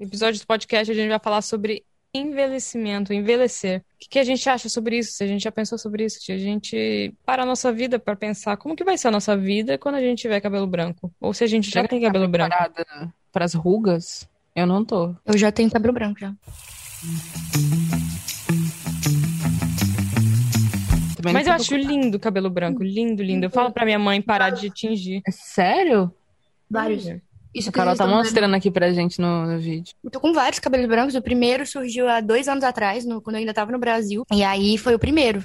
episódio do podcast a gente vai falar sobre envelhecimento, envelhecer. O que, que a gente acha sobre isso? Se a gente já pensou sobre isso? Se a gente para a nossa vida para pensar como que vai ser a nossa vida quando a gente tiver cabelo branco? Ou se a gente já, já tem cabelo branco? Para as rugas? Eu não tô. Eu já tenho cabelo branco já. Mas eu acho lindo o cabelo branco, lindo, lindo. Eu falo pra minha mãe parar de tingir. É sério? Vários. Isso a Carol tá mostrando aqui pra gente no, no, vídeo. Eu tô com vários cabelos brancos. O primeiro surgiu há dois anos atrás, no, quando eu ainda tava no Brasil. E aí foi o primeiro,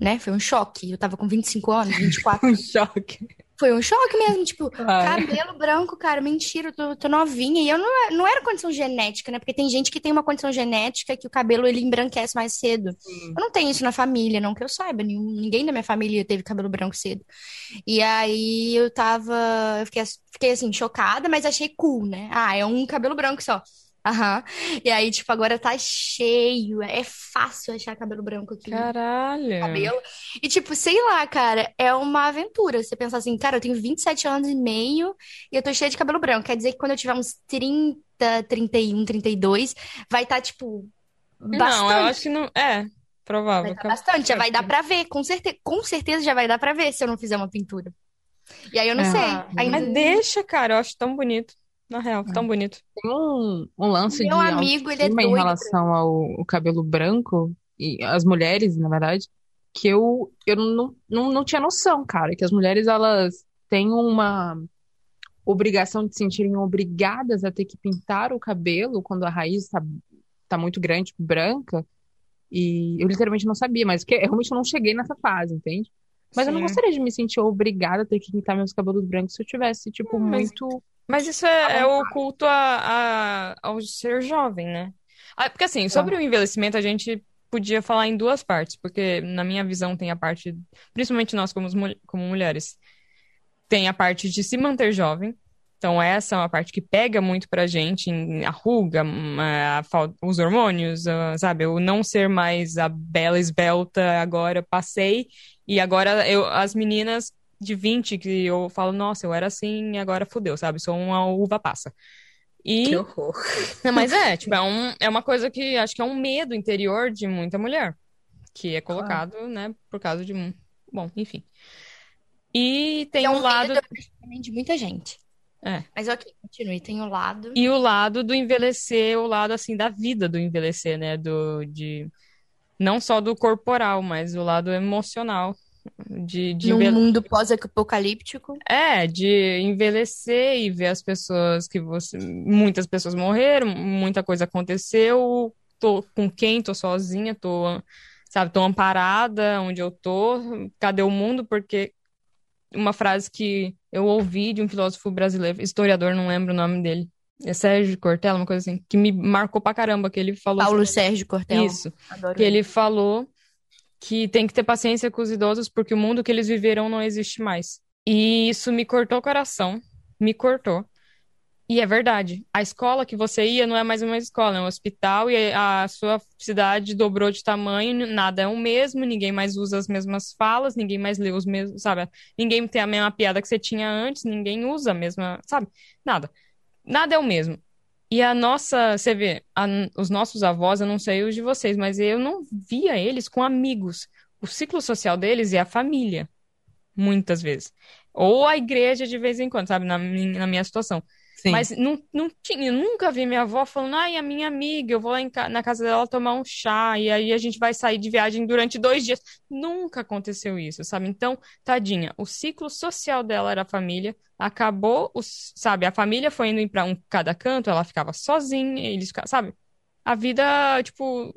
né? Foi um choque. Eu tava com 25 anos, 24. um choque. Foi um choque mesmo, tipo, Ai. cabelo branco, cara, mentira, eu tô, tô, novinha. E eu não, não era condição genética, né? Porque tem gente que tem uma condição genética que o cabelo ele embranquece mais cedo. Eu não tenho isso na família, não que eu saiba. Ninguém da minha família teve cabelo branco cedo. E aí eu tava. Eu fiquei, fiquei assim, chocada, mas achei cool, né? Ah, é um cabelo branco só. Aham. E aí, tipo, agora tá cheio. É fácil achar cabelo branco aqui. Caralho. Cabelo. E, tipo, sei lá, cara, é uma aventura. Você pensa assim, cara, eu tenho 27 anos e meio e eu tô cheia de cabelo branco. Quer dizer que quando eu tiver uns 30, 31, 32, vai estar, tá, tipo, bastante. Não, eu acho que não. É, provável. Vai tá bastante. Já vai dar pra ver. Com, certe... com certeza já vai dar pra ver se eu não fizer uma pintura. E aí eu não é. sei. Ainda... Mas deixa, cara, eu acho tão bonito. Na real, tão bonito. Tem um, um lance Meu de amigo, ele é doido em relação ao, cabelo branco, e as mulheres, na verdade, que eu, eu não, não, não tinha noção, cara, que as mulheres, elas têm uma obrigação de se sentirem obrigadas a ter que pintar o cabelo quando a raiz está tá muito grande, tipo, branca, e eu literalmente não sabia, mas porque realmente eu não cheguei nessa fase, entende? Mas Sim. eu não gostaria de me sentir obrigada a ter que pintar meus cabelos brancos se eu tivesse, tipo, hum, muito mas isso é, é o culto a, a, ao ser jovem, né? Ah, porque assim, sobre é. o envelhecimento, a gente podia falar em duas partes, porque na minha visão tem a parte, principalmente nós como, como mulheres, tem a parte de se manter jovem. Então, essa é uma parte que pega muito pra gente, em, a ruga, a, os hormônios, a, sabe? O não ser mais a bela esbelta, agora passei, e agora eu, as meninas de 20 que eu falo, nossa, eu era assim e agora fudeu, sabe? Sou uma uva passa. E... Que horror. Mas é, tipo, é, um, é uma coisa que acho que é um medo interior de muita mulher. Que é colocado, ah. né, por causa de. Bom, enfim. E tem é um o lado. De muita gente. É. Mas ok, continue. Tem o lado. E o lado do envelhecer, o lado assim da vida do envelhecer, né? Do, de... Não só do corporal, mas o lado emocional de, de Num mundo pós-apocalíptico. É, de envelhecer e ver as pessoas que você. Muitas pessoas morreram, muita coisa aconteceu. Tô com quem? Tô sozinha, tô, sabe, tô amparada onde eu tô. Cadê o mundo? Porque uma frase que eu ouvi de um filósofo brasileiro, historiador, não lembro o nome dele. É Sérgio Cortella, uma coisa assim, que me marcou pra caramba, que ele falou. Paulo assim, Sérgio Cortella. Isso. Adoro que ele. ele falou que tem que ter paciência com os idosos porque o mundo que eles viveram não existe mais. E isso me cortou o coração, me cortou. E é verdade. A escola que você ia não é mais uma escola, é um hospital e a sua cidade dobrou de tamanho, nada é o mesmo, ninguém mais usa as mesmas falas, ninguém mais lê os mesmos, sabe? Ninguém tem a mesma piada que você tinha antes, ninguém usa a mesma, sabe? Nada. Nada é o mesmo. E a nossa, você vê, a, os nossos avós, eu não sei os de vocês, mas eu não via eles com amigos. O ciclo social deles é a família, muitas vezes. Ou a igreja de vez em quando, sabe, na, na minha situação. Sim. Mas não, não tinha, nunca vi minha avó falando, ai, a minha amiga, eu vou lá em, na casa dela tomar um chá, e aí a gente vai sair de viagem durante dois dias. Nunca aconteceu isso, sabe? Então, tadinha, o ciclo social dela era a família, acabou, os, sabe? A família foi indo para um cada canto, ela ficava sozinha, eles ficavam, sabe? A vida, tipo,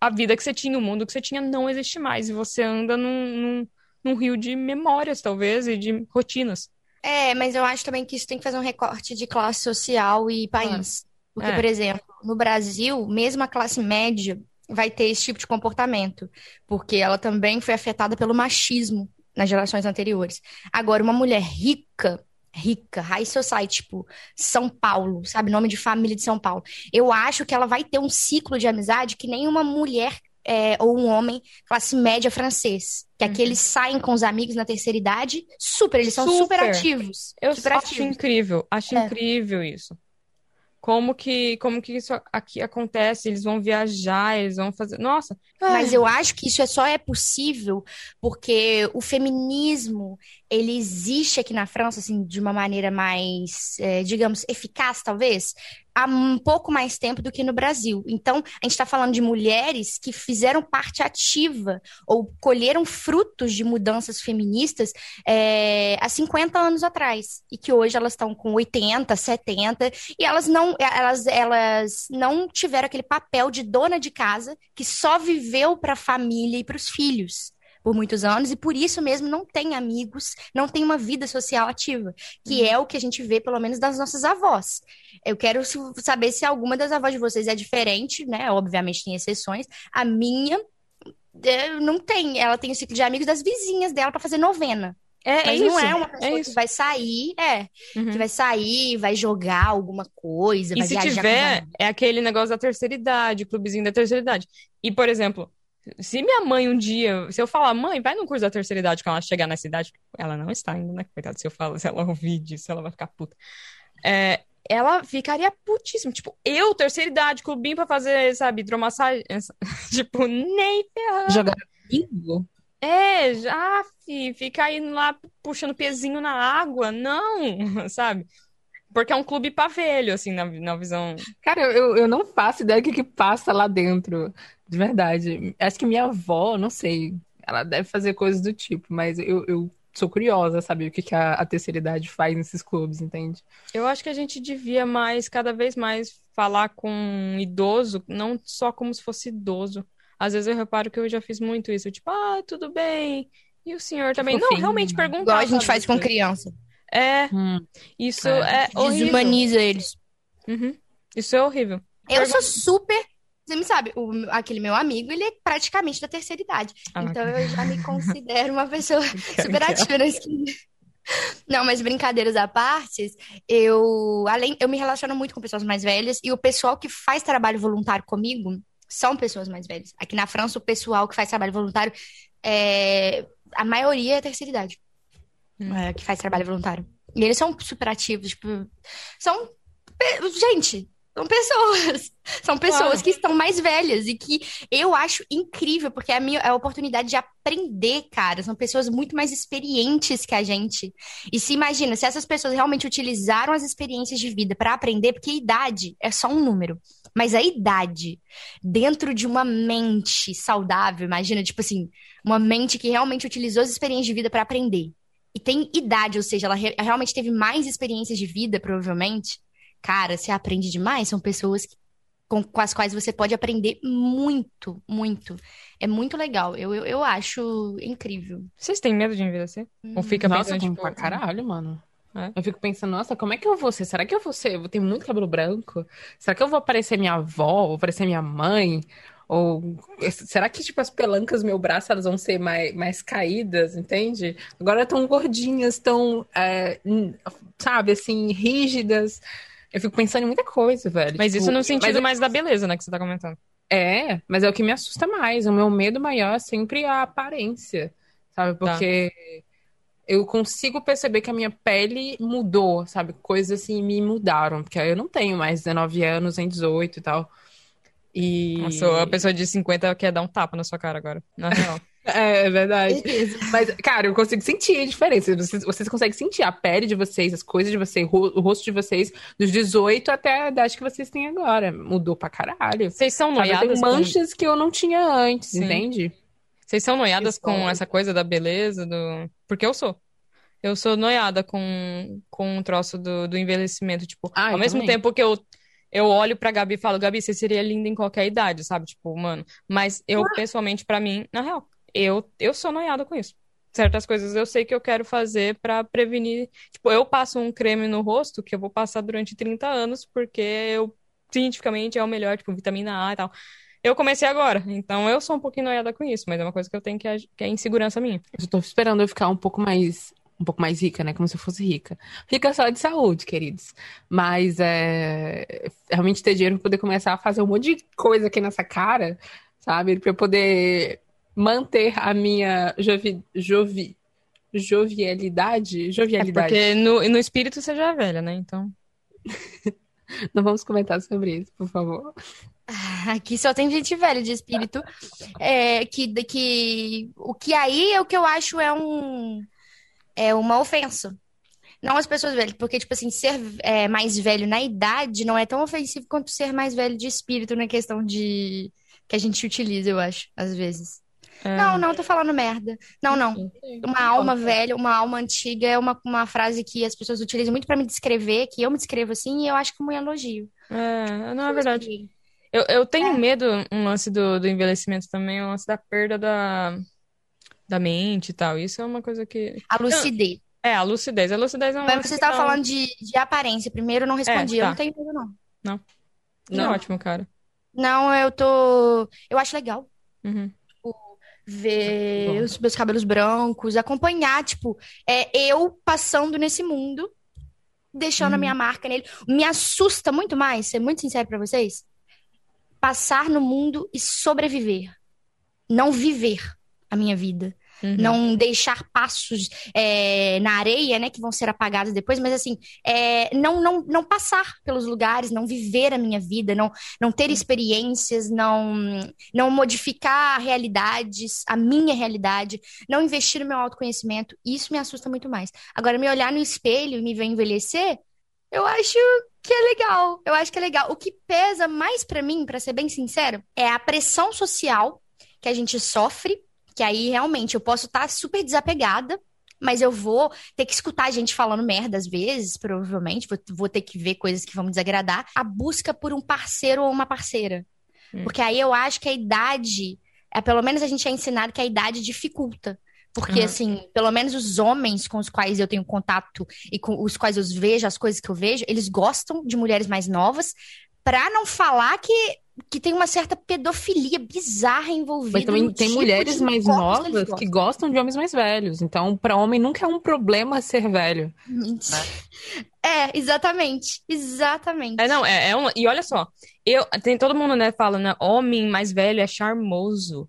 a vida que você tinha, o mundo que você tinha não existe mais, e você anda num, num, num rio de memórias, talvez, e de rotinas. É, mas eu acho também que isso tem que fazer um recorte de classe social e país. Porque, é. por exemplo, no Brasil, mesmo a classe média vai ter esse tipo de comportamento, porque ela também foi afetada pelo machismo nas gerações anteriores. Agora, uma mulher rica, rica, high society, tipo São Paulo, sabe, nome de família de São Paulo. Eu acho que ela vai ter um ciclo de amizade que nenhuma mulher é, ou um homem classe média francês. Que uhum. aqui eles saem com os amigos na terceira idade, super, eles são super, super ativos. Eu super acho incrível, acho é. incrível isso. como que, como que isso aqui acontece? Eles vão viajar, eles vão fazer. Nossa. Mas eu acho que isso é só é possível porque o feminismo ele existe aqui na França assim de uma maneira mais, é, digamos, eficaz talvez, há um pouco mais tempo do que no Brasil. Então, a gente está falando de mulheres que fizeram parte ativa ou colheram frutos de mudanças feministas é, há 50 anos atrás. E que hoje elas estão com 80, 70, e elas não, elas, elas não tiveram aquele papel de dona de casa que só viveu para a família e para os filhos por muitos anos e por isso mesmo não tem amigos, não tem uma vida social ativa, que uhum. é o que a gente vê pelo menos das nossas avós. Eu quero saber se alguma das avós de vocês é diferente, né? Obviamente tem exceções. A minha é, não tem, ela tem o ciclo de amigos das vizinhas dela para fazer novena. É, Mas é não é uma é pessoa é que vai sair, é, uhum. que vai sair, vai jogar alguma coisa, e vai se tiver, é aquele negócio da terceira idade, clubezinho da terceira idade. E, por exemplo, se minha mãe um dia, se eu falar, mãe, vai no curso da terceira idade quando ela chegar nessa idade, ela não está ainda, né? Coitada, se eu falo, se ela ouvir disso, ela vai ficar puta. É, ela ficaria putíssima. Tipo, eu, terceira idade, clubinho pra fazer, sabe, hidromassagem. tipo, nem ferrando. Jogar bingo? É, já, fi, fica indo lá puxando pezinho na água. Não, sabe? Porque é um clube pra velho, assim, na, na visão. Cara, eu, eu não faço ideia do que, que passa lá dentro. De verdade. Acho que minha avó, não sei, ela deve fazer coisas do tipo, mas eu, eu sou curiosa, sabe, o que, que a, a terceira idade faz nesses clubes, entende? Eu acho que a gente devia mais, cada vez mais, falar com um idoso, não só como se fosse idoso. Às vezes eu reparo que eu já fiz muito isso, tipo, ah, tudo bem. E o senhor também? Não, realmente perguntar. Igual a gente faz com criança. É, hum. isso é, é horrível. Desumaniza eles. Uhum. Isso é horrível. Eu sou super você me sabe, o, aquele meu amigo, ele é praticamente da terceira idade. Ah, então eu já me considero uma pessoa super ativa na esquina. Não, mas brincadeiras à parte, eu além eu me relaciono muito com pessoas mais velhas e o pessoal que faz trabalho voluntário comigo são pessoas mais velhas. Aqui na França, o pessoal que faz trabalho voluntário é a maioria é terceira idade. Hum. É, que faz trabalho voluntário. E eles são super ativos, tipo, são gente, são pessoas. São pessoas claro. que estão mais velhas e que eu acho incrível, porque é a minha é a oportunidade de aprender, cara. São pessoas muito mais experientes que a gente. E se imagina, se essas pessoas realmente utilizaram as experiências de vida para aprender, porque a idade é só um número. Mas a idade, dentro de uma mente saudável, imagina, tipo assim, uma mente que realmente utilizou as experiências de vida para aprender. E tem idade, ou seja, ela re realmente teve mais experiências de vida, provavelmente Cara, você aprende demais. São pessoas que, com, com, as quais você pode aprender muito, muito. É muito legal. Eu, eu, eu acho incrível. Vocês têm medo de envelhecer? Hum. Ou fica nossa, pensando, tipo... pra caralho, mano. É. Eu fico pensando, nossa, como é que eu vou ser? Será que eu vou ser? Eu vou ter muito cabelo branco? Será que eu vou parecer minha avó? Vou parecer minha mãe? Ou será que, tipo, as pelancas do meu braço elas vão ser mais, mais caídas, entende? Agora tão gordinhas, tão, é, sabe, assim, rígidas. Eu fico pensando em muita coisa, velho. Mas tipo, isso no sentido mas... mais da beleza, né, que você tá comentando. É, mas é o que me assusta mais. O meu medo maior é sempre a aparência, sabe? Tá. Porque tá. eu consigo perceber que a minha pele mudou, sabe? Coisas assim me mudaram. Porque eu não tenho mais 19 anos, em 18 e tal. E. Nossa, a pessoa de 50 quer dar um tapa na sua cara agora, na real. É, é verdade. Mas, cara, eu consigo sentir a diferença. Vocês, vocês conseguem sentir a pele de vocês, as coisas de vocês, o rosto de vocês, dos 18 até a idade que vocês têm agora. Mudou pra caralho. Vocês são noiadas? Tem manchas com... que eu não tinha antes, Sim. entende? Vocês são noiadas com essa coisa da beleza, do. Porque eu sou. Eu sou noiada com, com um troço do, do envelhecimento. Tipo, ah, ao mesmo também. tempo que eu eu olho pra Gabi e falo, Gabi, você seria linda em qualquer idade, sabe? Tipo, mano. Mas eu, ah. pessoalmente, para mim, na real, eu, eu sou noiada com isso. Certas coisas eu sei que eu quero fazer para prevenir. Tipo, eu passo um creme no rosto que eu vou passar durante 30 anos, porque eu, cientificamente, é o melhor, tipo, vitamina A e tal. Eu comecei agora, então eu sou um pouquinho noiada com isso, mas é uma coisa que eu tenho que, que é insegurança minha. Eu tô esperando eu ficar um pouco mais um pouco mais rica, né? Como se eu fosse rica. Rica só de saúde, queridos. Mas é, realmente ter dinheiro para poder começar a fazer um monte de coisa aqui nessa cara, sabe? Para eu poder manter a minha jovi, jovi, jovialidade. Jovialidade. É porque no, no espírito você já é velha, né? Então. Não vamos comentar sobre isso, por favor. Aqui só tem gente velha de espírito. É, que, que o que aí é o que eu acho é um é uma ofensa. Não as pessoas velhas, porque, tipo assim, ser é, mais velho na idade não é tão ofensivo quanto ser mais velho de espírito na questão de que a gente utiliza, eu acho, às vezes. É. Não, não, tô falando merda. Não, não. Uma alma velha, uma alma antiga é uma, uma frase que as pessoas utilizam muito para me descrever, que eu me descrevo assim, e eu acho que é um elogio. É, não é verdade. Eu, eu tenho é. medo, um lance do, do envelhecimento também, um lance da perda da, da mente e tal. Isso é uma coisa que. A lucidez. É, a lucidez. A lucidez é um Mas você estava não... falando de, de aparência. Primeiro eu não respondi. É, tá. Eu não tenho medo, não. Não. Não, não. ótimo, cara. Não, eu tô. Eu acho legal. Uhum. Tipo, ver os meus cabelos brancos, acompanhar, tipo, é, eu passando nesse mundo, deixando uhum. a minha marca nele. Me assusta muito mais, ser muito sincero para vocês, passar no mundo e sobreviver. Não viver a minha vida. Uhum. Não deixar passos é, na areia, né, que vão ser apagados depois, mas assim, é, não, não, não passar pelos lugares, não viver a minha vida, não, não ter experiências, não, não modificar realidades, a minha realidade, não investir no meu autoconhecimento, isso me assusta muito mais. Agora, me olhar no espelho e me ver envelhecer, eu acho que é legal. Eu acho que é legal. O que pesa mais para mim, para ser bem sincero, é a pressão social que a gente sofre que aí realmente eu posso estar tá super desapegada, mas eu vou ter que escutar a gente falando merda às vezes, provavelmente, vou, vou ter que ver coisas que vão me desagradar. A busca por um parceiro ou uma parceira. Hum. Porque aí eu acho que a idade, é, pelo menos a gente é ensinado que a idade dificulta. Porque, uhum. assim, pelo menos os homens com os quais eu tenho contato e com os quais eu vejo as coisas que eu vejo, eles gostam de mulheres mais novas, pra não falar que que tem uma certa pedofilia bizarra envolvida. Mas também tem tipo mulheres mais novas que gostam de homens mais velhos. Então, para homem nunca é um problema ser velho. Né? É, exatamente. Exatamente. É, não, é, é um, e olha só, eu tem todo mundo, né, falando, né, homem mais velho é charmoso.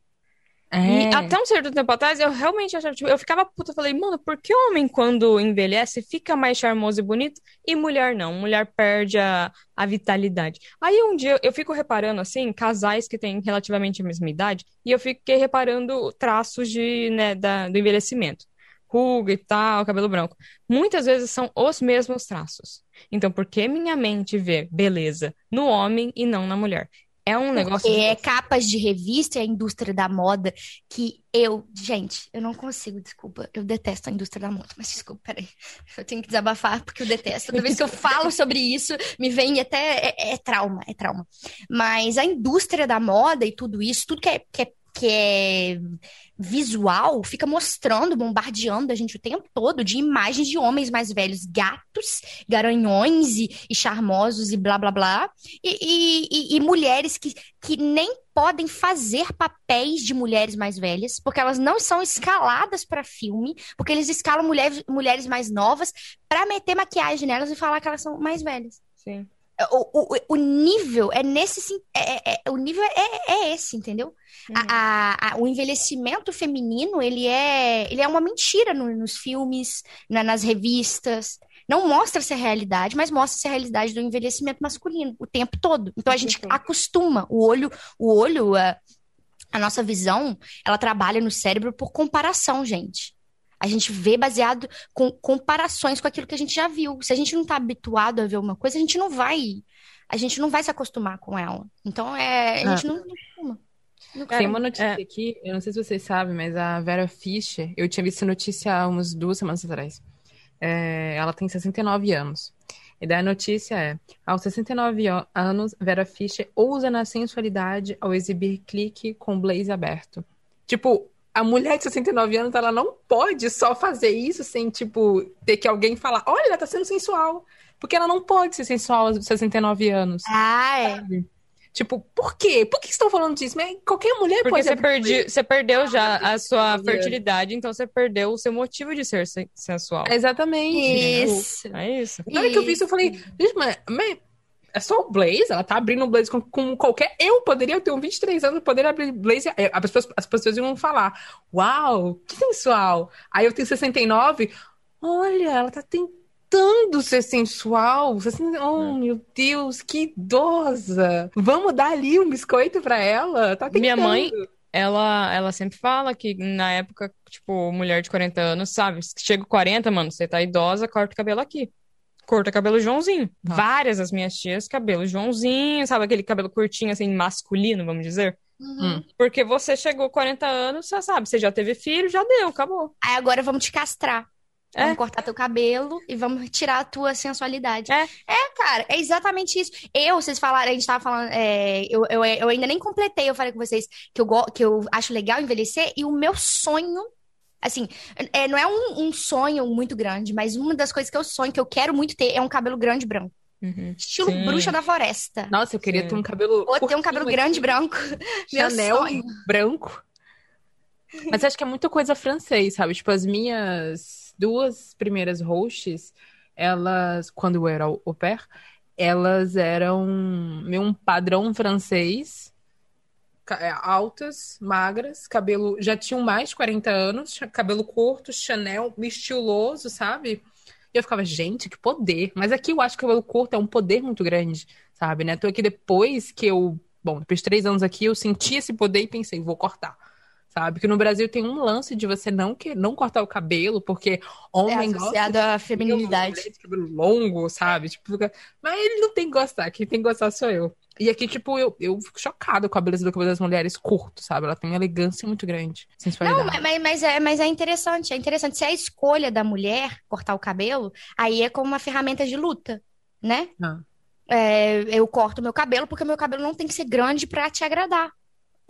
É. E até um certo tempo atrás, eu realmente achava, tipo, eu ficava puta, falei, mano, por que homem, quando envelhece, fica mais charmoso e bonito, e mulher não? Mulher perde a, a vitalidade. Aí um dia eu fico reparando, assim, casais que têm relativamente a mesma idade, e eu fiquei reparando traços de, né, da, do envelhecimento. Ruga e tal, cabelo branco. Muitas vezes são os mesmos traços. Então, por que minha mente vê beleza no homem e não na mulher? É um negócio. É de... capas de revista e a indústria da moda que eu. Gente, eu não consigo, desculpa. Eu detesto a indústria da moda, mas desculpa, peraí. Eu tenho que desabafar porque eu detesto. Toda vez que eu falo sobre isso, me vem até. É, é trauma, é trauma. Mas a indústria da moda e tudo isso, tudo que é, que é que é visual, fica mostrando, bombardeando a gente o tempo todo de imagens de homens mais velhos, gatos, garanhões e, e charmosos e blá blá blá, e, e, e, mulheres que, que nem podem fazer papéis de mulheres mais velhas, porque elas não são escaladas para filme, porque eles escalam mulheres, mulheres mais novas para meter maquiagem nelas e falar que elas são mais velhas. Sim. O, o, o nível é nesse. É, é, é, o nível é, é esse, entendeu? Uhum. A, a, o envelhecimento feminino, ele é, ele é uma mentira no, nos filmes, na, nas revistas. Não mostra-se a realidade, mas mostra-se a realidade do envelhecimento masculino o tempo todo. Então a gente acostuma. O olho, o olho, a, a nossa visão, ela trabalha no cérebro por comparação, gente. A gente vê baseado com comparações com aquilo que a gente já viu. Se a gente não está habituado a ver uma coisa, a gente não vai. A gente não vai se acostumar com ela. Então é. A gente ah. não, não Tem uma notícia é. aqui, eu não sei se vocês sabem, mas a Vera Fischer, eu tinha visto notícia há umas duas semanas atrás. É, ela tem 69 anos. E daí a notícia é: aos 69 anos, Vera Fischer ousa na sensualidade ao exibir clique com blaze aberto. Tipo, a mulher de 69 anos, ela não pode só fazer isso sem, tipo, ter que alguém falar, olha, ela tá sendo sensual. Porque ela não pode ser sensual aos 69 anos. Ah, é. Tipo, por quê? Por que estão falando disso? Mas qualquer mulher Porque pode... Porque você, perdi, você perdeu já a sua fertilidade, então você perdeu o seu motivo de ser sensual. Exatamente. Isso. É isso. Na hora que eu vi isso, eu falei, mas, mas é só o Blaze, ela tá abrindo um Blaze com, com, qualquer. Eu poderia ter um 23 anos, poderia abrir Blaze. É, as pessoas, as pessoas iam falar: Uau, que sensual. Aí eu tenho 69. Olha, ela tá tentando ser sensual. Assim, oh, meu Deus, que idosa. Vamos dar ali um biscoito pra ela? Tá tentando. Minha mãe, ela, ela sempre fala que na época, tipo, mulher de 40 anos, sabe? Chega 40, mano, você tá idosa, corta o cabelo aqui. Corta cabelo Joãozinho. Nossa. Várias das minhas tias, cabelo Joãozinho, sabe? Aquele cabelo curtinho, assim, masculino, vamos dizer. Uhum. Porque você chegou 40 anos, você sabe, você já teve filho, já deu, acabou. Aí agora vamos te castrar. É. Vamos cortar teu cabelo e vamos tirar a tua sensualidade. É. É, cara, é exatamente isso. Eu, vocês falaram, a gente tava falando, é, eu, eu, eu ainda nem completei, eu falei com vocês que eu, que eu acho legal envelhecer e o meu sonho, assim, é, não é um, um sonho muito grande, mas uma das coisas que eu sonho, que eu quero muito ter, é um cabelo grande branco. Uhum. Estilo Sim. bruxa da floresta. Nossa, eu queria Sim. ter um cabelo. Ou ter um cabelo grande branco. Meu Chanel sonho. branco. Mas acho que é muita coisa francês, sabe? Tipo, as minhas duas primeiras hosts, elas, quando eu era au pair, elas eram meio um padrão francês. É, Altas, magras, cabelo. Já tinham mais de 40 anos, cabelo curto, Chanel, estiloso, sabe? E eu ficava, gente, que poder. Mas aqui eu acho que o cabelo curto é um poder muito grande, sabe, né? Tô aqui depois que eu. Bom, depois de três anos aqui, eu senti esse poder e pensei, vou cortar. Sabe? Que no Brasil tem um lance de você não, que, não cortar o cabelo, porque É homem gosta associado de à cabelo, feminilidade. de cabelo longo, sabe? Tipo, mas ele não tem que gostar, quem tem que gostar sou eu. E aqui, tipo, eu, eu fico chocada com a beleza do cabelo das mulheres curto, sabe? Ela tem uma elegância muito grande, Não, mas, mas- é, mas é interessante, é interessante. Se é a escolha da mulher cortar o cabelo, aí é como uma ferramenta de luta, né? Ah. É, eu corto meu cabelo porque meu cabelo não tem que ser grande pra te agradar.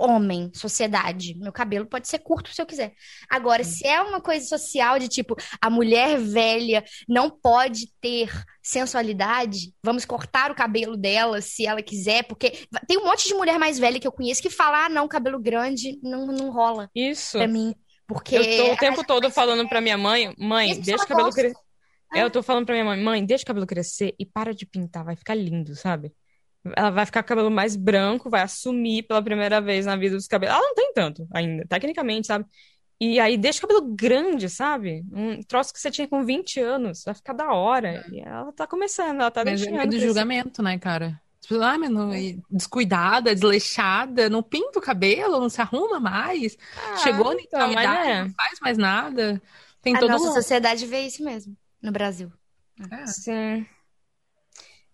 Homem, sociedade. Meu cabelo pode ser curto se eu quiser. Agora, se é uma coisa social de tipo, a mulher velha não pode ter sensualidade, vamos cortar o cabelo dela se ela quiser, porque tem um monte de mulher mais velha que eu conheço que fala: ah, não, cabelo grande não, não rola Isso. pra mim. Porque Eu tô o tempo todo falando pra minha mãe, mãe, deixa o cabelo crescer. É. Eu tô falando pra minha mãe, mãe, deixa o cabelo crescer e para de pintar, vai ficar lindo, sabe? Ela vai ficar com o cabelo mais branco, vai assumir pela primeira vez na vida dos cabelos. Ela não tem tanto ainda, tecnicamente, sabe? E aí deixa o cabelo grande, sabe? Um troço que você tinha com 20 anos, vai ficar da hora. E ela tá começando, ela tá Mas é deixando medo do crescer. julgamento, né, cara? Tipo, ah, mas não, e descuidada, desleixada, não pinta o cabelo, não se arruma mais. Ah, Chegou na então, idade, é. não faz mais nada. Tem a todo nossa um... sociedade vê isso mesmo no Brasil. É. Sim.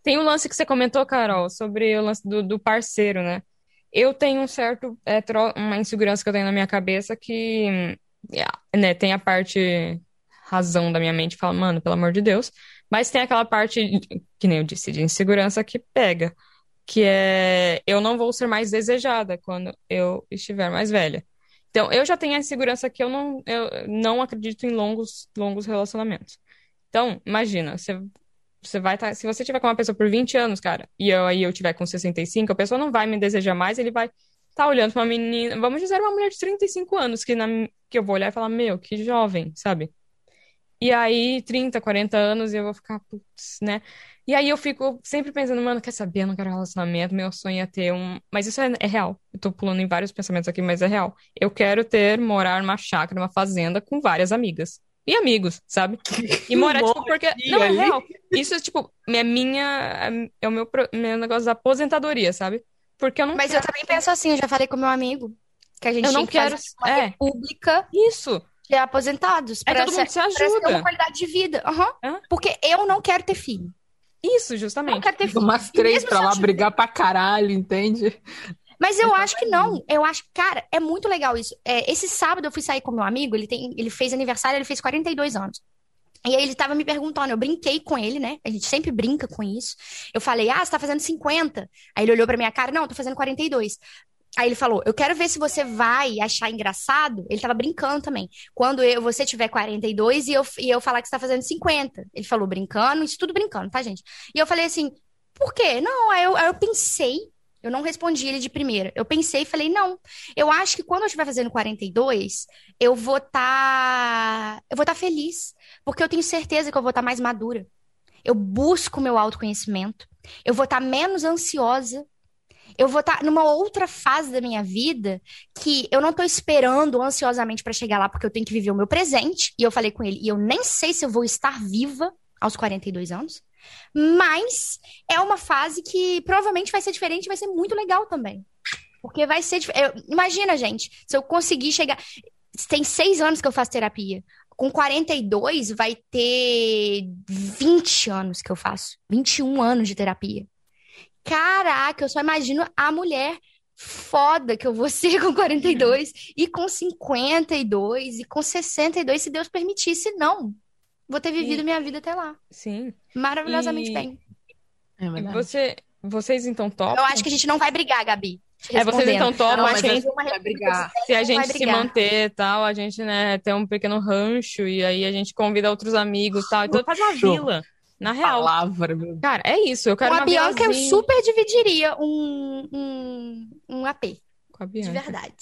Tem um lance que você comentou, Carol, sobre o lance do, do parceiro, né? Eu tenho um certo, é, uma insegurança que eu tenho na minha cabeça que, é, né, tem a parte razão da minha mente fala, mano, pelo amor de Deus, mas tem aquela parte, que nem eu disse, de insegurança que pega, que é eu não vou ser mais desejada quando eu estiver mais velha. Então, eu já tenho a insegurança que eu não, eu não acredito em longos, longos relacionamentos. Então, imagina, você, você vai estar. se você tiver com uma pessoa por 20 anos, cara, e eu, aí eu tiver com 65, a pessoa não vai me desejar mais, ele vai estar olhando pra uma menina, vamos dizer, uma mulher de 35 anos, que, na, que eu vou olhar e falar, meu, que jovem, sabe? E aí, 30, 40 anos, eu vou ficar, putz, né? E aí eu fico sempre pensando, mano, quer saber? Eu não quero relacionamento, meu sonho é ter um. Mas isso é, é real. Eu tô pulando em vários pensamentos aqui, mas é real. Eu quero ter, morar numa chácara, numa fazenda com várias amigas. E amigos, sabe? E morar, tipo, porque. Não, é real. Isso é, tipo, é minha. É o meu, meu negócio da aposentadoria, sabe? Porque eu não Mas eu também penso assim, eu já falei com meu amigo que a gente Eu não que quero. uma É, república isso. de aposentados para todo mundo se para ter uma ajuda. qualidade de vida. Aham. Hã? Porque eu não quero ter filho. Isso, Eu não justamente. quero ter filho. Umas três pra eu lá brigar pra caralho, entende? Mas eu acho que não. Eu acho, cara, é muito legal isso. É, esse sábado eu fui sair com meu amigo, ele tem, ele fez aniversário, ele fez 42 anos. E aí ele tava me perguntando, eu brinquei com ele, né? A gente sempre brinca com isso. Eu falei, ah, você tá fazendo 50. Aí ele olhou pra minha cara, não, eu tô fazendo 42. Aí ele falou, eu quero ver se você vai achar engraçado. Ele tava brincando também. Quando eu, você tiver 42 e eu, e eu falar que você tá fazendo 50. Ele falou brincando, isso tudo brincando, tá, gente? E eu falei assim, por quê? Não, aí eu, aí eu pensei, eu não respondi ele de primeira. Eu pensei e falei, não, eu acho que quando eu estiver fazendo 42, eu vou estar. eu vou estar feliz. Porque eu tenho certeza que eu vou estar mais madura. Eu busco meu autoconhecimento. Eu vou estar menos ansiosa. Eu vou estar numa outra fase da minha vida que eu não tô esperando ansiosamente para chegar lá, porque eu tenho que viver o meu presente. E eu falei com ele, e eu nem sei se eu vou estar viva aos 42 anos. Mas é uma fase que provavelmente vai ser diferente vai ser muito legal também. Porque vai ser. Eu, imagina, gente, se eu conseguir chegar. Tem seis anos que eu faço terapia. Com 42, vai ter 20 anos que eu faço. 21 anos de terapia. Caraca, eu só imagino a mulher foda que eu vou ser com 42 uhum. e com 52 e com 62, se Deus permitisse, não. Vou ter vivido e... minha vida até lá. Sim. Maravilhosamente e... bem. É você, vocês então topam? Eu acho que a gente não vai brigar, Gabi. É, vocês então topam, mas a gente vai brigar. Se a gente se manter e tal, a gente, né, tem um pequeno rancho e aí a gente convida outros amigos e tal. Então faz uma vila. Na real. Palavra, meu. Cara, é isso. Eu quero com uma a Bianca eu super dividiria um, um, um AP. Com a Bianca. De verdade.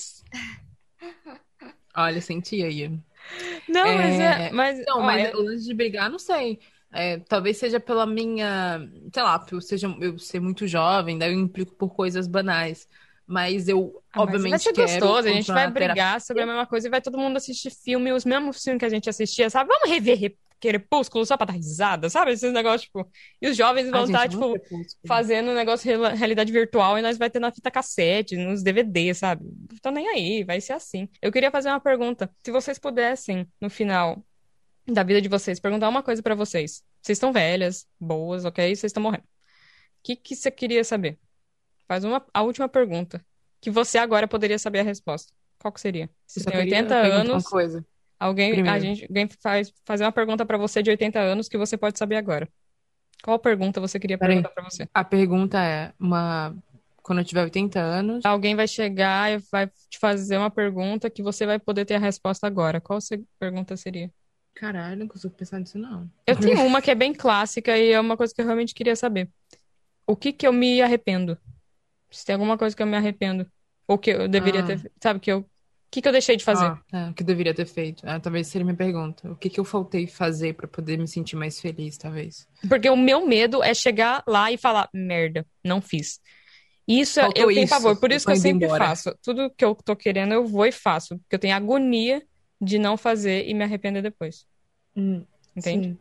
Olha, senti aí. Não, é... mas é. Mas, não, mas eu... antes de brigar, não sei. É, talvez seja pela minha. Sei lá, eu, seja, eu ser muito jovem, daí eu implico por coisas banais. Mas eu, ah, obviamente, mas vai ser gostoso. A gente vai brigar terapia. sobre a mesma coisa e vai todo mundo assistir filme, os mesmos filmes que a gente assistia, sabe? Vamos rever Crepúsculo só pra dar risada, sabe? Esses negócios, tipo. E os jovens vão estar, tipo, fazendo um negócio de realidade virtual e nós vai ter na fita cassete, nos DVD, sabe? Tô nem aí, vai ser assim. Eu queria fazer uma pergunta. Se vocês pudessem, no final da vida de vocês, perguntar uma coisa para vocês. Vocês estão velhas, boas, ok? Vocês estão morrendo. O que, que você queria saber? Faz uma, a última pergunta. Que você agora poderia saber a resposta. Qual que seria? Você tem 80 anos. Alguém, a gente, alguém faz fazer uma pergunta para você de 80 anos que você pode saber agora. Qual pergunta você queria Peraí. perguntar para você? A pergunta é uma quando eu tiver 80 anos. Alguém vai chegar e vai te fazer uma pergunta que você vai poder ter a resposta agora. Qual pergunta seria? Caralho, não consigo pensar nisso, não. Eu tenho uma que é bem clássica e é uma coisa que eu realmente queria saber. O que que eu me arrependo? Se tem alguma coisa que eu me arrependo. Ou que eu deveria ah. ter. Sabe, que eu que, que eu deixei de fazer? Ah, é, o que deveria ter feito. É, talvez seria minha pergunta. O que, que eu faltei fazer para poder me sentir mais feliz, talvez? Porque o meu medo é chegar lá e falar, merda, não fiz. Isso Faltou eu tenho favor, por isso que eu sempre embora. faço. Tudo que eu tô querendo, eu vou e faço. Porque eu tenho agonia de não fazer e me arrepender depois. Hum, Entende? Sim.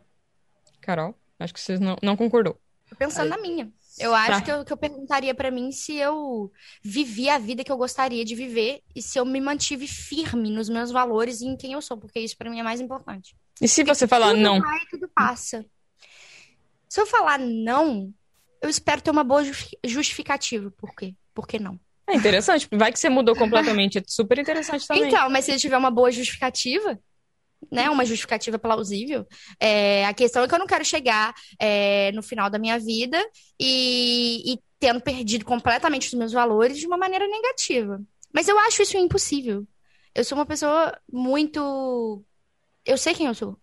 Carol, acho que vocês não, não concordou. Tô pensando Aí. na minha. Eu acho que, eu, que eu perguntaria para mim se eu vivi a vida que eu gostaria de viver e se eu me mantive firme nos meus valores e em quem eu sou, porque isso para mim é mais importante. E se você falar tudo não? Vai, tudo passa. Se eu falar não, eu espero ter uma boa justificativa. Por quê? Por que não? É interessante. Vai que você mudou completamente. É super interessante também. Então, mas se tiver uma boa justificativa, né, uma justificativa plausível. É, a questão é que eu não quero chegar é, no final da minha vida e, e tendo perdido completamente os meus valores de uma maneira negativa. Mas eu acho isso impossível. Eu sou uma pessoa muito. Eu sei quem eu sou.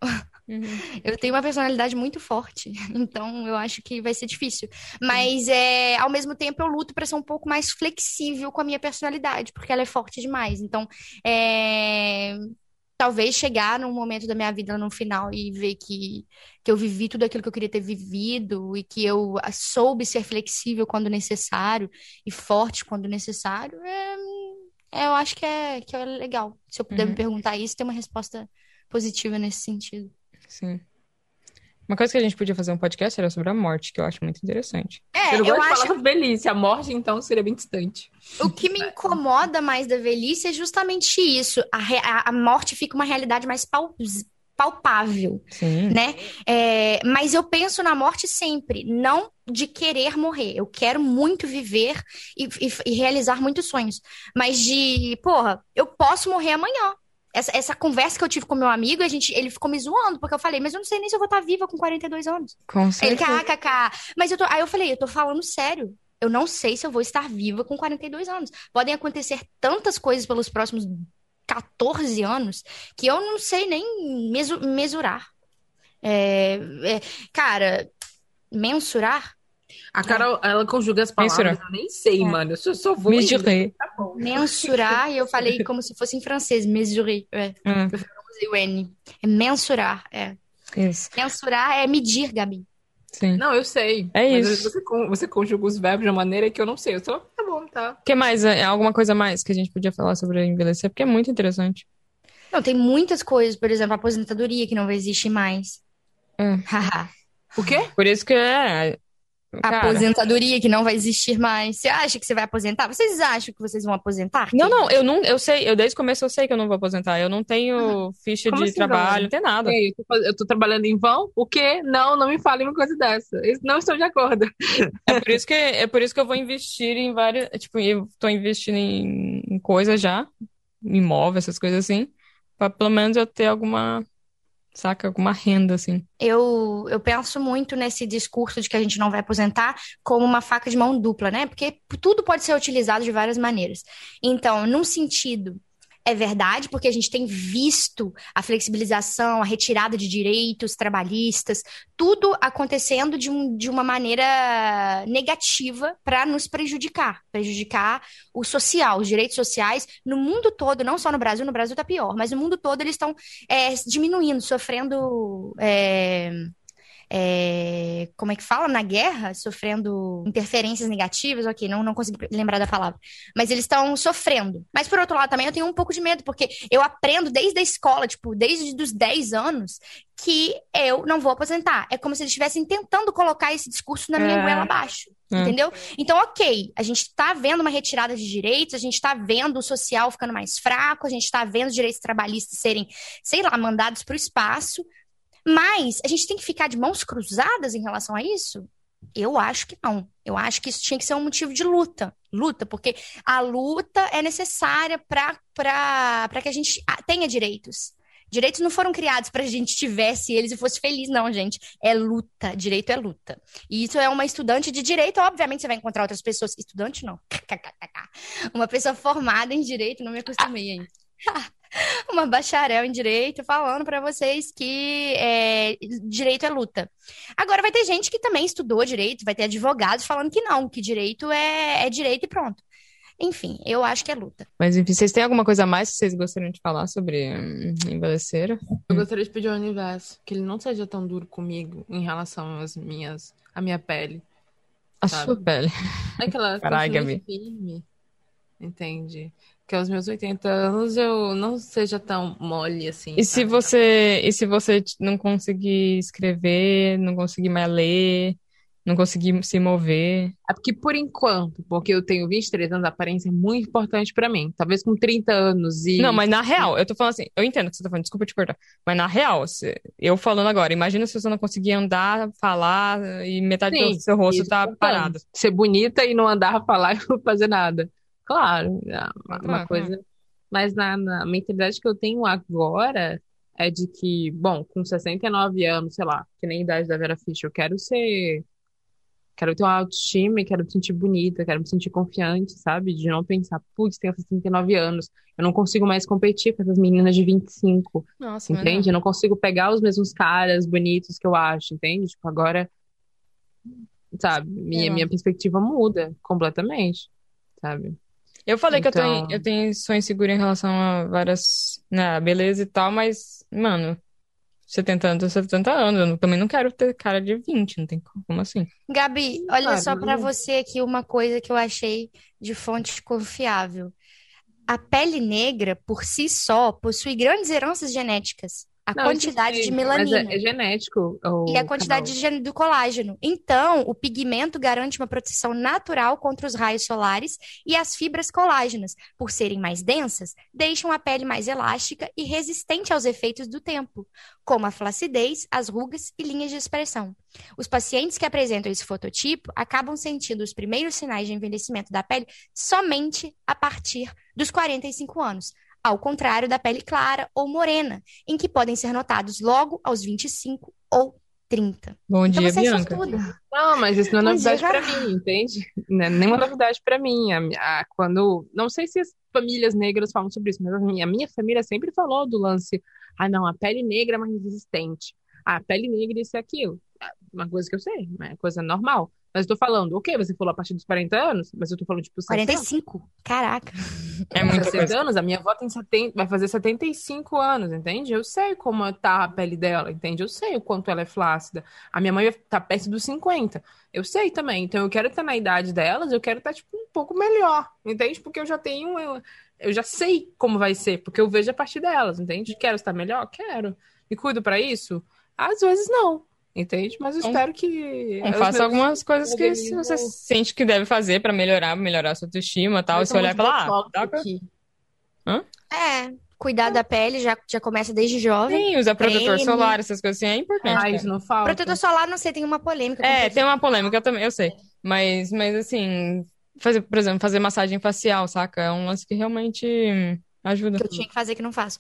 Uhum. Eu tenho uma personalidade muito forte, então eu acho que vai ser difícil. Mas é, ao mesmo tempo eu luto para ser um pouco mais flexível com a minha personalidade, porque ela é forte demais. Então, é, talvez chegar num momento da minha vida no final e ver que, que eu vivi tudo aquilo que eu queria ter vivido e que eu soube ser flexível quando necessário e forte quando necessário, é, é, eu acho que é, que é legal. Se eu puder uhum. me perguntar isso, ter uma resposta positiva nesse sentido. Sim. Uma coisa que a gente podia fazer um podcast era sobre a morte, que eu acho muito interessante. É, eu não gosto eu de acho... falar velhice. A morte, então, seria bem distante. O que me incomoda mais da velhice é justamente isso. A, re... a morte fica uma realidade mais pal... palpável, Sim. né? É... Mas eu penso na morte sempre, não de querer morrer. Eu quero muito viver e, e, e realizar muitos sonhos. Mas de, porra, eu posso morrer amanhã essa, essa conversa que eu tive com meu amigo, a gente, ele ficou me zoando, porque eu falei, mas eu não sei nem se eu vou estar viva com 42 anos. Com certeza. Ele, kkk. Mas eu tô, aí eu falei, eu tô falando sério. Eu não sei se eu vou estar viva com 42 anos. Podem acontecer tantas coisas pelos próximos 14 anos que eu não sei nem mesu mesurar. É, é, cara, mensurar a Carol, é. ela conjuga as palavras, Mensurar. eu nem sei, é. mano. Eu só, só vou. Mesurer. Tá mensurar, e eu falei como se fosse em francês, mesurer. É. Hum. Eu usei o N. É mensurar, é. Isso. Mensurar é medir, Gabi. Sim. Não, eu sei. É isso. Você, você conjuga os verbos de uma maneira que eu não sei. Eu só, tá bom, tá. O que mais? É, alguma coisa mais que a gente podia falar sobre envelhecer? Porque é muito interessante. Não, tem muitas coisas. Por exemplo, a aposentadoria que não existe mais. É. O quê? Por isso que é. Cara, Aposentadoria que não vai existir mais. Você acha que você vai aposentar? Vocês acham que vocês vão aposentar? Não, não, eu não, eu sei, eu desde o começo eu sei que eu não vou aposentar. Eu não tenho ficha Como de assim, trabalho, não? não tem nada. Ei, eu, tô, eu tô trabalhando em vão? O quê? Não, não me fale uma coisa dessa. Eu não estou de acordo. É por isso que é por isso que eu vou investir em várias, tipo, eu tô investindo em, em coisas já, imóvel, essas coisas assim, pra pelo menos eu ter alguma, saca, alguma renda assim. Eu, eu penso muito nesse discurso de que a gente não vai aposentar como uma faca de mão dupla, né? Porque tudo pode ser utilizado de várias maneiras. Então, num sentido, é verdade, porque a gente tem visto a flexibilização, a retirada de direitos trabalhistas, tudo acontecendo de, um, de uma maneira negativa para nos prejudicar, prejudicar o social, os direitos sociais no mundo todo, não só no Brasil, no Brasil tá pior, mas no mundo todo eles estão é, diminuindo, sofrendo. é, é, como é que fala? Na guerra, sofrendo interferências negativas, ok, não, não consegui lembrar da palavra. Mas eles estão sofrendo. Mas por outro lado, também eu tenho um pouco de medo, porque eu aprendo desde a escola, tipo, desde os 10 anos, que eu não vou aposentar. É como se eles estivessem tentando colocar esse discurso na minha É. goela abaixo. É. Entendeu? Então, ok, a gente tá vendo uma retirada de direitos, a gente tá vendo o social ficando mais fraco, a gente tá vendo os direitos trabalhistas serem, sei lá, mandados para o espaço, mas a gente tem que ficar de mãos cruzadas em relação a isso? Eu acho que não. Eu acho que isso tinha que ser um motivo de luta. Luta, porque a luta é necessária para que a gente tenha direitos. Direitos não foram criados para a gente tivesse eles e fosse feliz, não, gente. É luta. Direito é luta. E isso é uma estudante de direito. Obviamente, você vai encontrar outras pessoas. Estudante, não. Uma pessoa formada em direito, não me acostumei ainda. Uma bacharel em direito falando para vocês que é, direito é luta. Agora vai ter gente que também estudou direito, vai ter advogados falando que não, que direito é, é direito e pronto. Enfim, eu acho que é luta. Mas enfim, vocês têm alguma coisa a mais que vocês gostariam de falar sobre hum, envelhecer? Eu gostaria de pedir ao universo que ele não seja tão duro comigo em relação às minhas, à minha pele. A Sabe? sua pele. É que ela Gabi. firme. Entende? Que aos meus 80 anos eu não seja tão mole assim. E se sabe? você, e se você não conseguir escrever, não conseguir mais ler, não conseguir se mover? É porque por enquanto, porque eu tenho 23 anos, a aparência é muito importante pra mim. Talvez com 30 anos e. Não, mas na real, eu tô falando assim, eu entendo o que você tá falando, desculpa te cortar, mas na real, se- eu falando agora, imagina se você não conseguir andar, falar e metade Sim, do seu rosto tá parado. Ser bonita e não andar, falar e não fazer nada. Claro, é uma, coisa. Mas na, na mentalidade que eu tenho agora é de que, bom, com 69 anos, sei lá, que nem a idade da Vera Fischer, eu quero ser. Quero ter uma autoestima e quero me sentir bonita, quero me sentir confiante, sabe? De não pensar, putz, tenho 69 anos, eu não consigo mais competir com essas meninas de 25. Nossa, Entende? Eu não consigo pegar os mesmos caras bonitos que eu acho, entende? Tipo, agora, sabe, minha, É. minha perspectiva muda completamente, sabe? Eu falei que eu Então- tenho, eu tenho, sou insegura em relação a várias, né, beleza e tal, mas, mano, 70 anos, 70 anos, eu não- também não quero ter cara de 20, não tem como, assim? Gabi, olha Claro, só para né? você aqui uma coisa que eu achei de fonte confiável. A pele negra, por si só, possui grandes heranças genéticas. A Não, quantidade de mas melanina. é, é genético E a quantidade canal. de do colágeno. Então, o pigmento garante uma proteção natural contra os raios solares e as fibras colágenas, por serem mais densas, deixam a pele mais elástica e resistente aos efeitos do tempo, como a flacidez, as rugas e linhas de expressão. Os pacientes que apresentam esse fototipo acabam sentindo os primeiros sinais de envelhecimento da pele somente a partir dos 45 anos. Ao contrário da pele clara ou morena, em que podem ser notados logo aos 25 ou 30. Bom Então dia, você é Bianca. sortuda. Não, mas isso não é novidade Carol. mim, entende? Não é nenhuma novidade pra mim. A, a- quando, não sei se as famílias negras falam sobre isso, mas a minha, a minha família sempre falou do lance, ah, não, a pele negra é mais resistente. Ah, a pele negra isso e aquilo. É Uma coisa que eu sei, é coisa normal. Mas eu tô falando, ok, você falou a partir dos 40 anos, mas eu tô falando, tipo, 60, 45. Caraca. É muita 60 coisa. anos, a minha avó tem 70, vai fazer 75 anos, entende? Eu sei como tá a pele dela, entende? Eu sei o quanto ela é flácida. A minha mãe tá perto dos 50. Eu sei também. Então eu quero estar na idade delas, eu quero estar, tipo, um pouco melhor, entende? Porque eu já tenho. Eu, eu já sei como vai ser, porque eu vejo a partir delas, entende? Quero estar melhor? Quero. Me cuido pra isso? Às vezes não. Entende? Mas eu espero que. Não, os faça algumas coisas que se você sente que deve fazer pra melhorar, melhorar a sua autoestima e tal. E você tô olhar e falar, ah, aqui. É, cuidar da pele já, já começa desde jovem. Sim, usar protetor solar, essas coisas assim, é importante. Ah, isso não falta. Protetor solar, não sei, tem uma polêmica. É, tem uma polêmica também, eu sei. Mas, mas assim, fazer, por exemplo, fazer massagem facial, saca? É um lance que realmente ajuda. que eu tinha que fazer que não faço.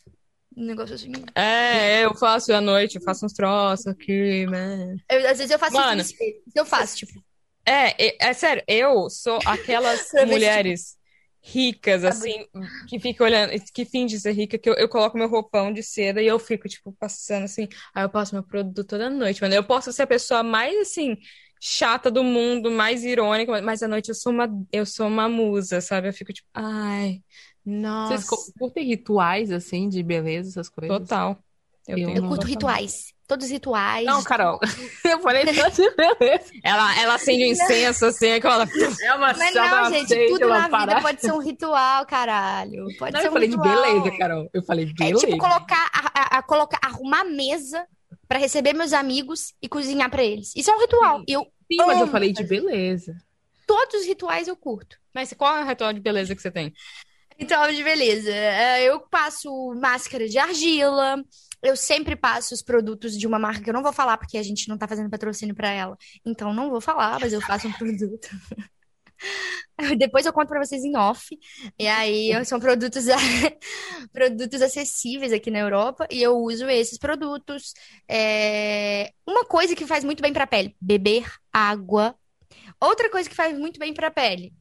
Um negócio assim. É, eu faço à noite, eu faço uns troços aqui, né? Eu- às vezes eu faço Mano. isso. Eu faço, tipo. É, é, é sério, eu sou aquelas se, mulheres ricas, assim, que ficam olhando, que fingem ser rica, que eu, eu coloco meu roupão de seda e eu fico, tipo, passando assim. Aí eu passo meu produto toda noite, mano. Eu posso ser a pessoa mais, assim, chata do mundo, mais irônica, mas à noite eu sou uma, eu sou uma musa, sabe? Eu fico, tipo, ai, nossa, Vocês curtem rituais, assim, de beleza, essas coisas? total. Eu Eu tenho Eu curto rituais. Todos os rituais. Não, Carol. Eu falei só de beleza. Ela, ela acende um incenso, assim, aí ela... É uma Mas não, gente, aceita, tudo na vida parada. pode ser um ritual, caralho. Pode Não, ser eu um falei de ritual. beleza, Carol. Eu falei É beleza. tipo colocar, a, a- a colocar, arrumar a mesa pra receber meus amigos e cozinhar pra eles. Isso é um ritual. E eu, Sim, mas eu falei de beleza. todos os rituais eu curto. Mas qual é o ritual de beleza que você tem? Ritual de beleza. É, Eu passo máscara de argila. Eu sempre passo os produtos de uma marca que eu não vou falar porque a gente não tá fazendo patrocínio pra ela. Então não vou falar, mas eu faço um produto. Depois eu conto pra vocês em off. E aí são produtos produtos acessíveis aqui na Europa e eu uso esses produtos. É, Uma coisa que faz muito bem pra pele, beber água. Outra coisa que faz muito bem pra pele,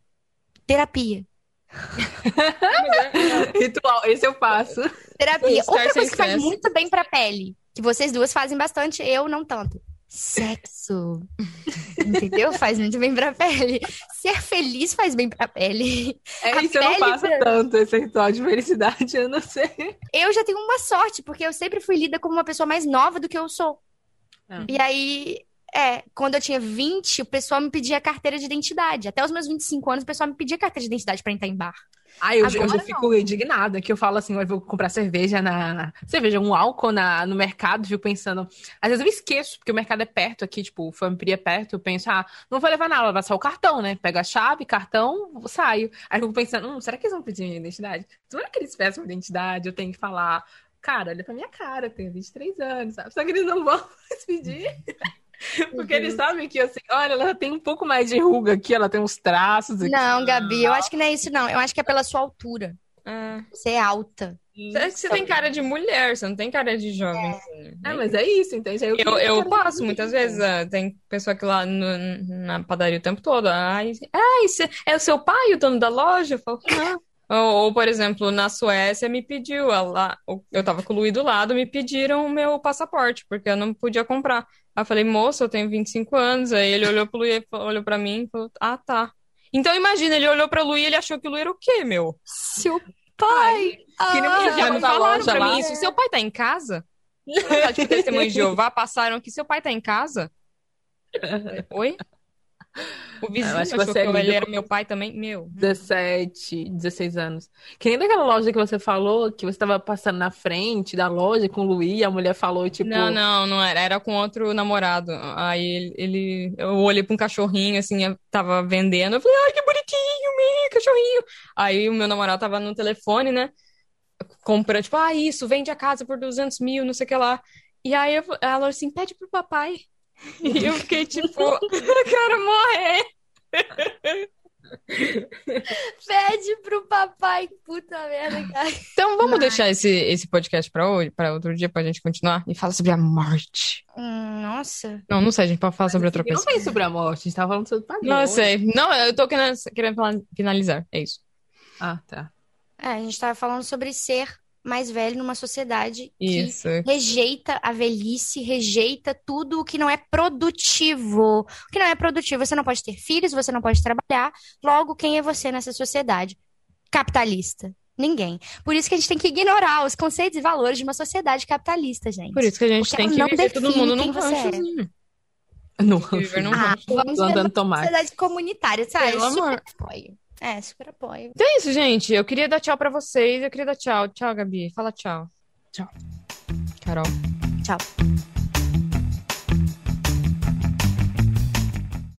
terapia. Ritual, esse eu faço. Terapia. Outra coisa que faz muito bem pra pele, que vocês duas fazem bastante, eu não tanto. Sexo. Entendeu? Faz muito bem pra pele. Ser feliz faz bem pra pele. É A isso, eu não pele faço pra- tanto esse ritual de felicidade, eu não sei. Eu já tenho uma sorte, porque eu sempre fui lida como uma pessoa mais nova do que eu sou. Ah. E aí, é, quando eu tinha 20, o pessoal me pedia carteira de identidade. Até os meus 25 anos, o pessoal me pedia carteira de identidade pra entrar em bar. Ah, eu, eu já fico indignada, que eu falo assim, eu vou comprar cerveja na... Cerveja, um álcool na, no mercado, fico pensando... Às vezes eu esqueço, porque o mercado é perto aqui, tipo, o Fampri é perto, eu penso, ah, não vou levar nada, vou levar só o cartão, né? Pego a chave, cartão, saio. Aí eu fico pensando, hum, será que eles vão pedir minha identidade? Será que eles peçam minha identidade? Eu tenho que falar, cara, olha pra minha cara, eu tenho 23 anos, sabe? Só que eles não vão pedir. Porque eles sabem que, assim, olha, ela tem um pouco mais de ruga aqui, ela tem uns traços aqui. Não, Gabi, eu acho que não é isso, não. Eu acho que é pela sua altura. Ah, Você é alta. você, você tem cara de mulher, você não tem cara de jovem. assim. É, mas é isso, entende? Aí Eu, eu de passo muitas vezes, ah, tem pessoa que lá no- na padaria o tempo todo, ai, ai, cê- é o seu pai o dono da loja? Eu falo, não. Ou, ou, por exemplo, na Suécia me pediu, lá, eu tava com o Luí do lado, me pediram o meu passaporte, porque eu não podia comprar. Aí eu falei, moço, eu tenho 25 anos. Aí ele olhou pro Luí, e olhou pra mim e falou, ah, tá. Então imagina, ele olhou pra Luí e ele achou que o Luí era o quê, meu? Seu pai. que nem você Ah, Já me falaram loja pra lá. mim isso. Seu pai tá em casa? Tá, tipo, testemunho de Jeová passaram que seu pai tá em casa? Oi? O vizinho Eu acho que achou você que ele era meu pai também? Meu. 17, 16 anos. Que nem daquela loja que você falou, que você tava passando na frente da loja com o Luí, e a mulher falou, tipo. Não, não, não era. Era com outro namorado. Aí ele, eu olhei pra um cachorrinho, assim, eu tava vendendo. Eu falei, ai, que bonitinho, meu cachorrinho. Aí o meu namorado tava no telefone, né? Comprando, tipo, ah, isso, vende a casa por 200 mil, não sei o que lá. E aí ela falou assim, pede pro papai. E eu fiquei tipo, eu quero morrer. Pede pro papai. Puta merda, cara. Então vamos deixar esse, esse podcast pra hoje, para outro dia, pra gente continuar e falar sobre a morte. Hum, nossa. Não, não sei, a gente pode falar sobre outra Não coisa. foi sobre a morte, a gente tava falando sobre padrões. Não, eu sei. Não, eu tô querendo, querendo finalizar. É isso. Ah, tá. É, a gente tava falando sobre ser mais velho numa sociedade que Isso. rejeita a velhice, rejeita tudo o que não é produtivo. O que não é produtivo, você não pode ter filhos, você não pode trabalhar. Logo, quem é você nessa sociedade? Capitalista. Ninguém. Por isso que a gente tem que ignorar os conceitos e valores de uma sociedade capitalista, gente. Por isso que a gente Porque tem que não viver todo mundo quem num é. ranchozinho. Não, Viver num Ah, rancho. vamos andando uma tomate. sociedade comunitária, sabe? Pelo super amor. apoio. É, super apoio. Então é isso, gente. Eu queria dar tchau pra vocês. Eu queria dar tchau. Tchau, Gabi. Fala tchau. Tchau. Carol. Tchau.